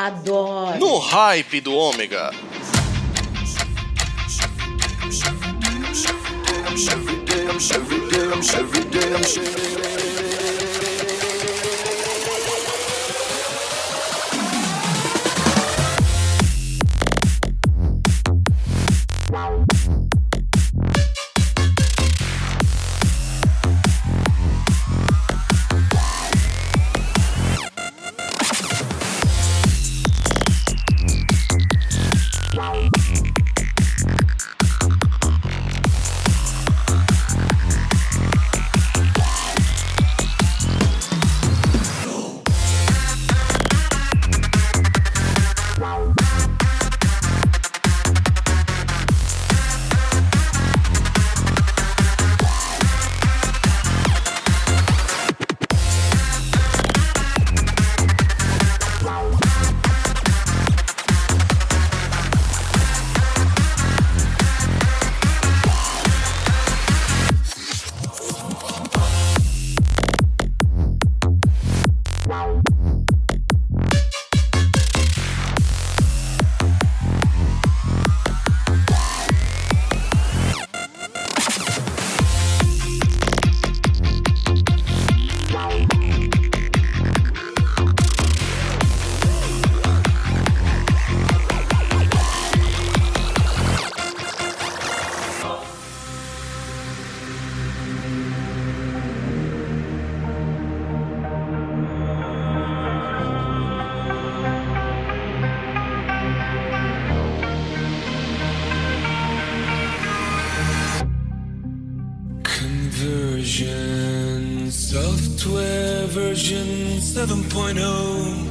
Adoro. No hype do Ômega. I'm I'm I'm. 2.0.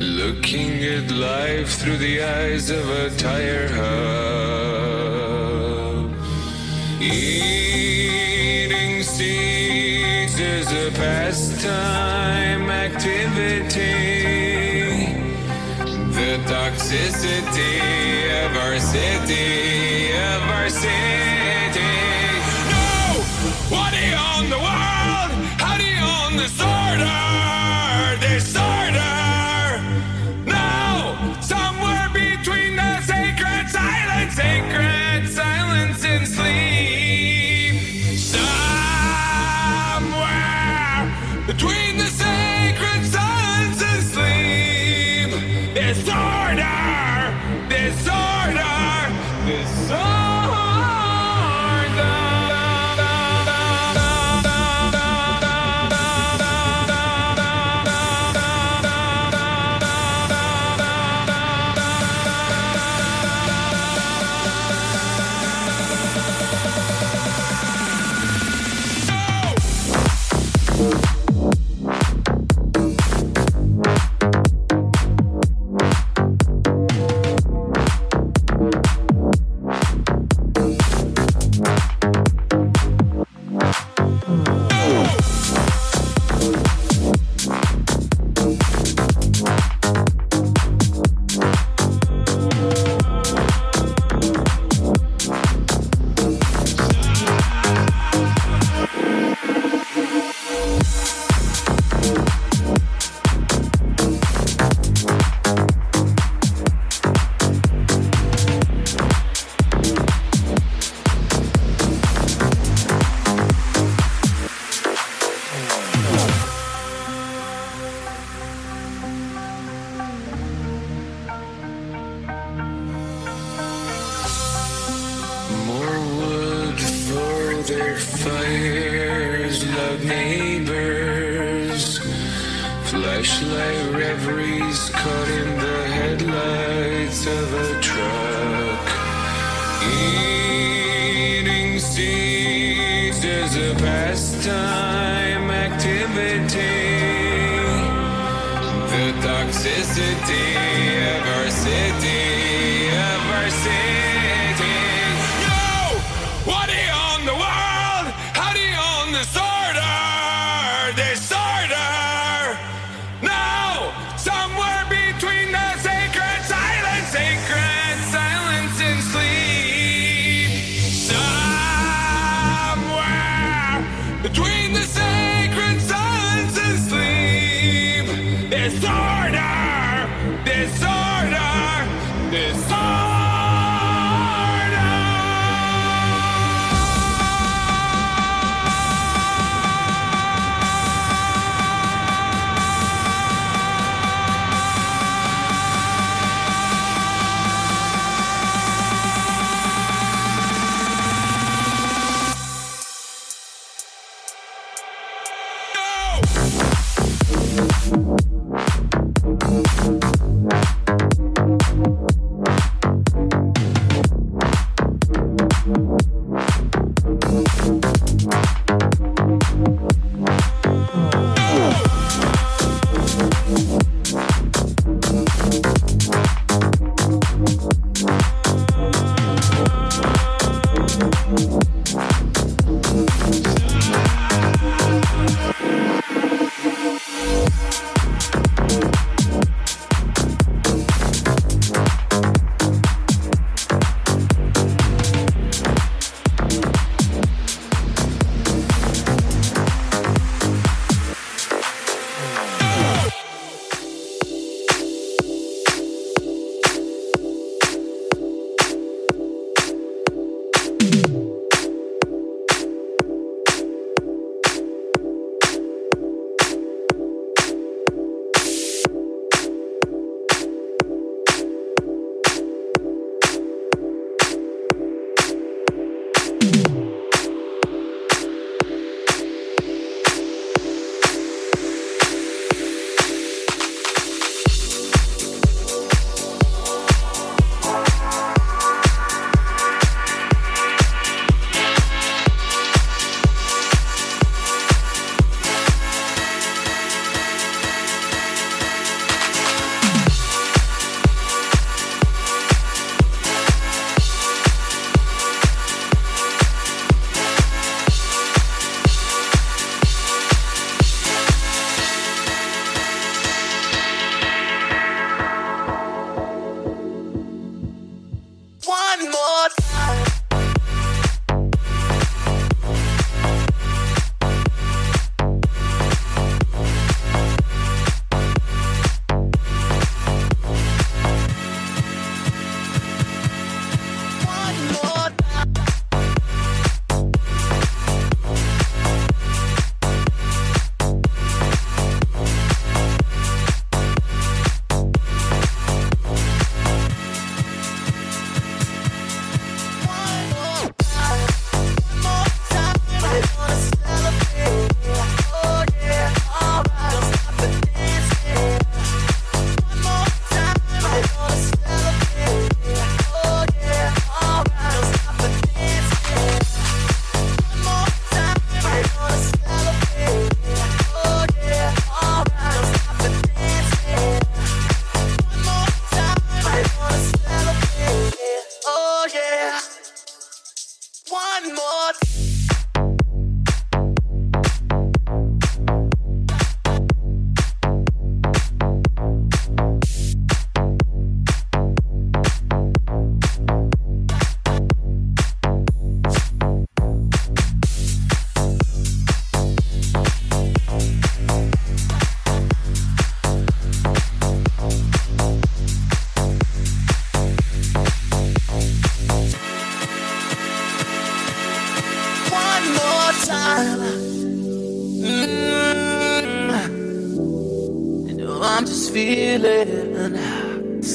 Looking at life through the eyes of a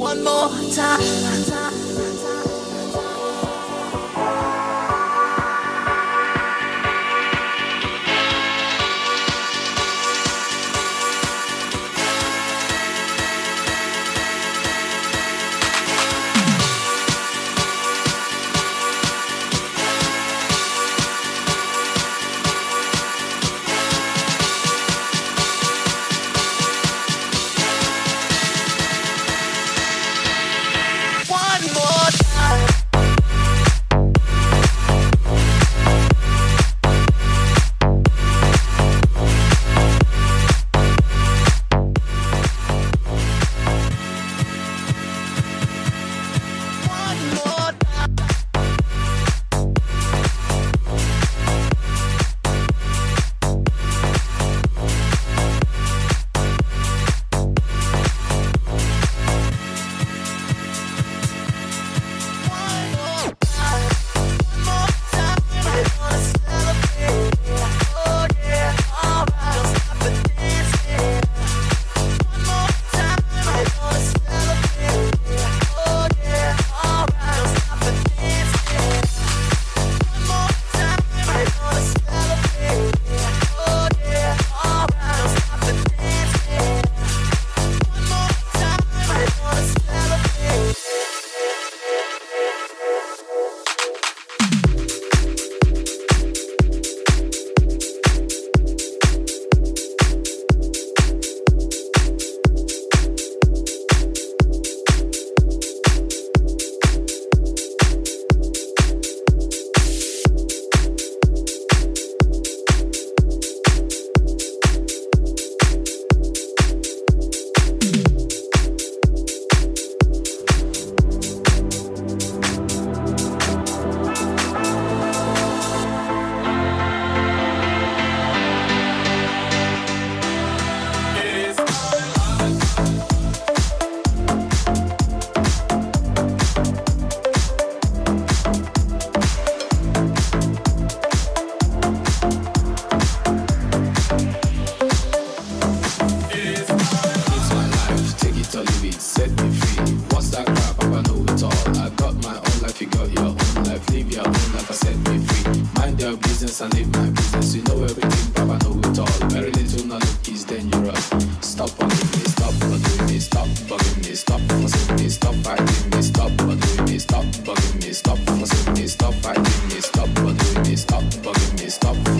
one more time. life, live your own like set me free. Mind your business and live my business. You know everything, Papa know it all. Very little knowledge is dangerous. Stop bugging me, stop bugging me, stop bugging me, stop bugging me, stop fighting me, stop bugging me, stop bugging me, stop fussing me, stop fighting me, stop bugging me, stop bugging me, stop.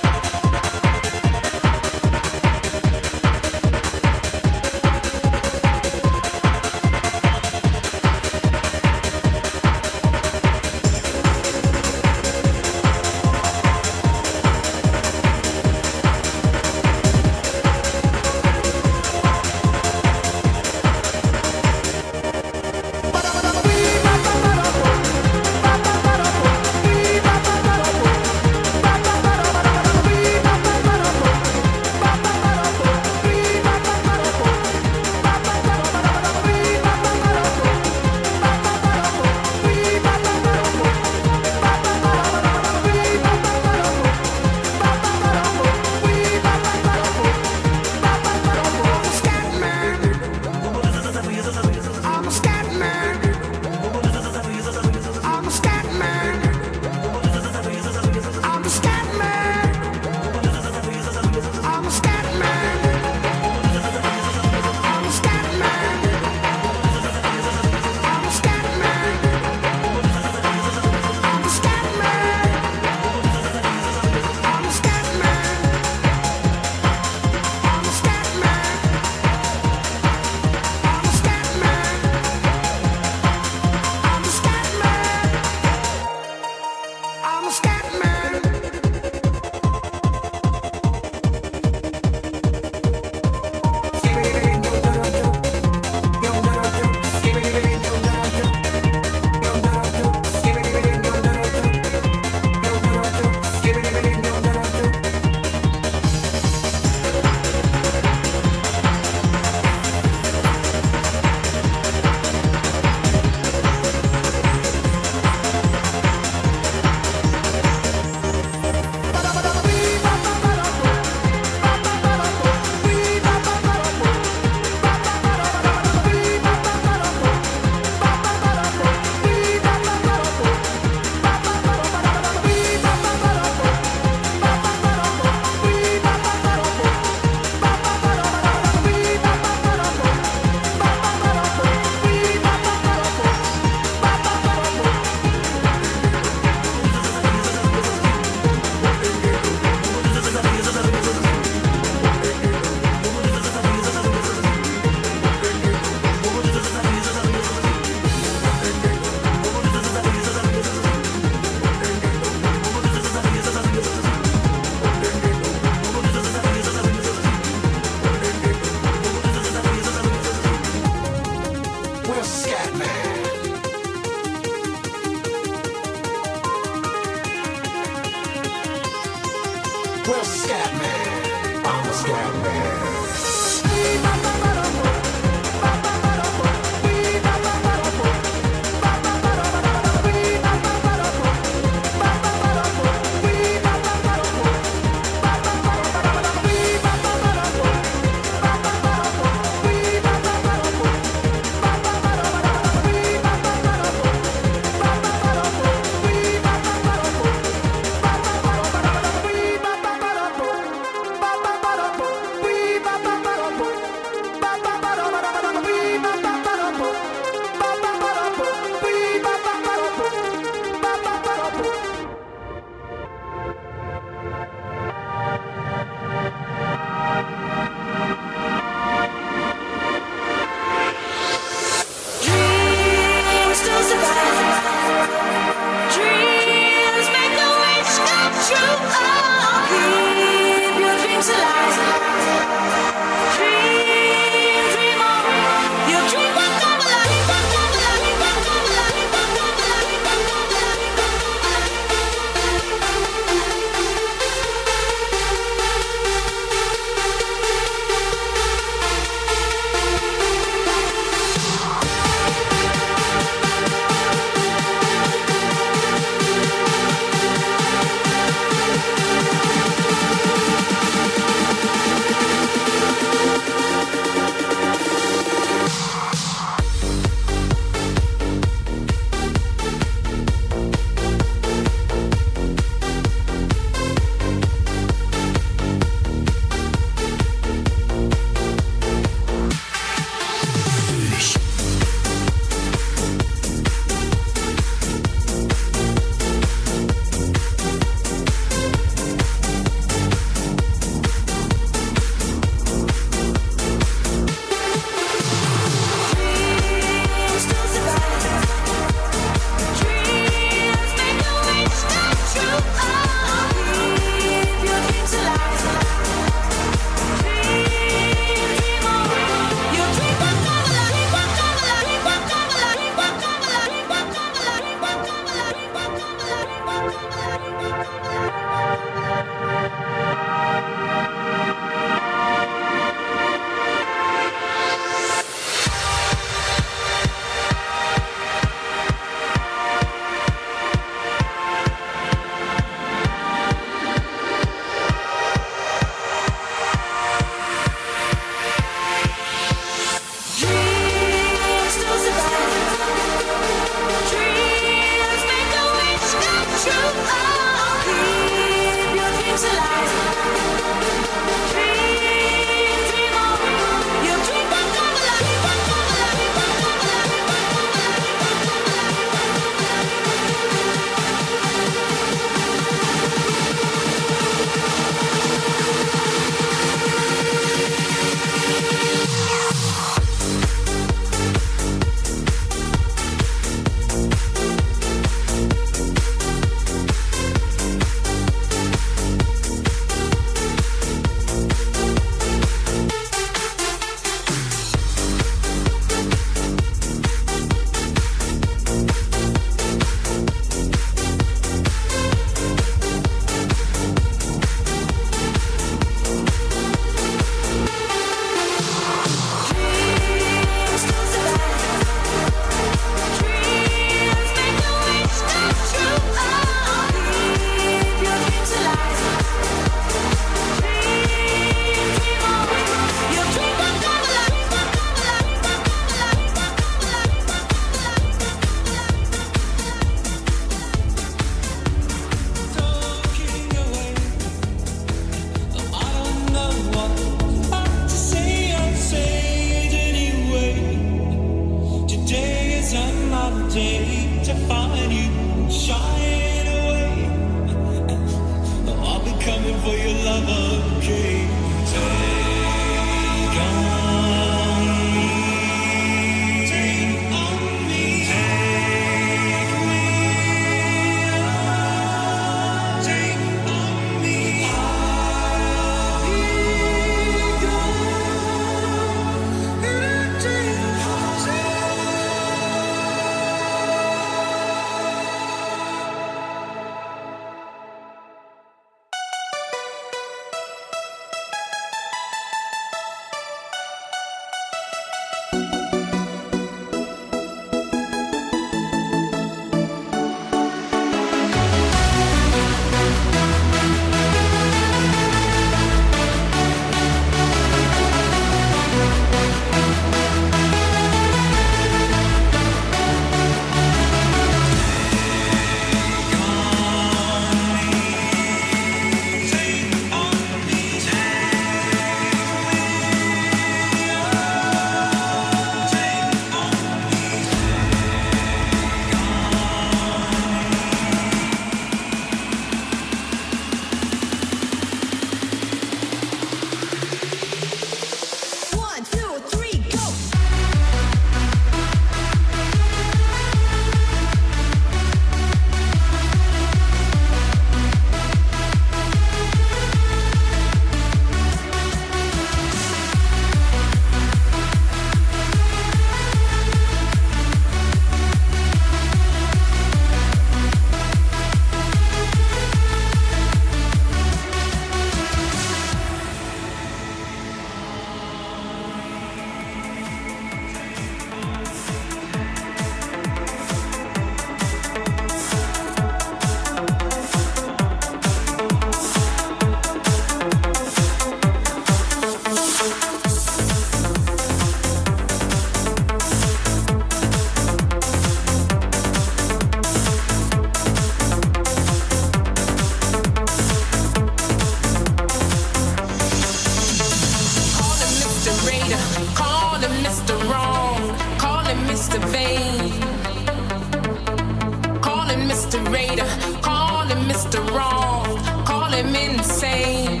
calling Mr. Raider, calling Mr. Wrong, call him insane.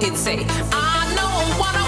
He'd say, I know what I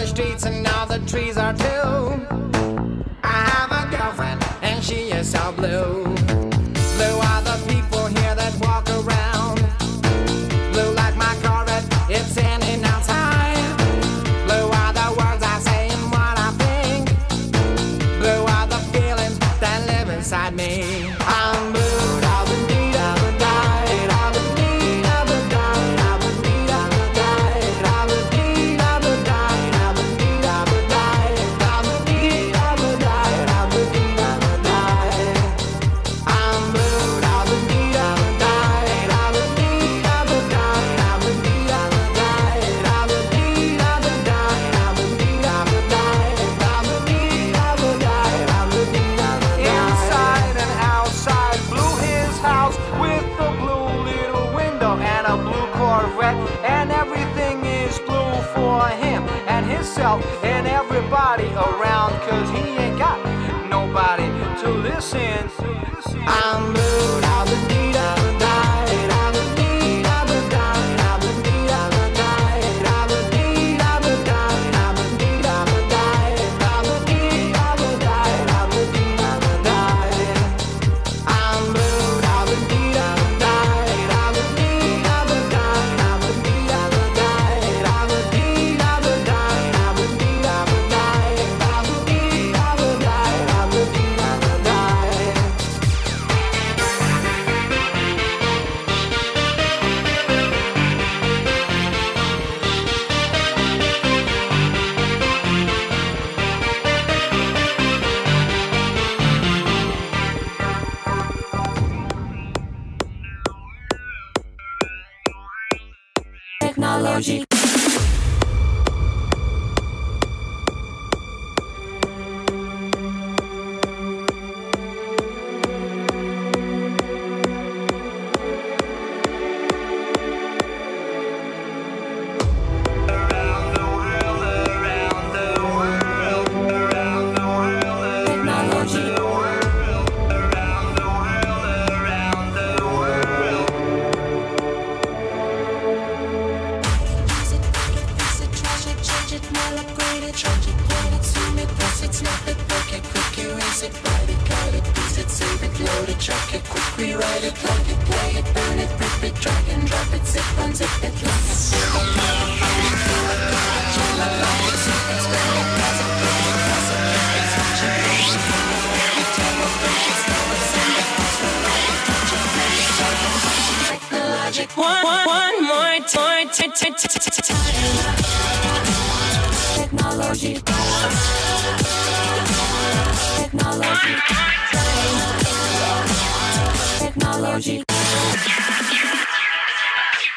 the streets and all the trees are too. I have a girlfriend and she is so blue.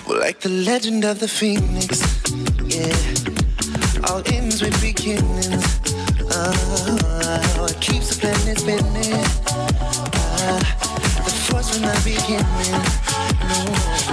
Like the legend of the phoenix, yeah. All ends with beginnings. Oh, it keeps the planet spinning. Uh, the force will not beginning. No.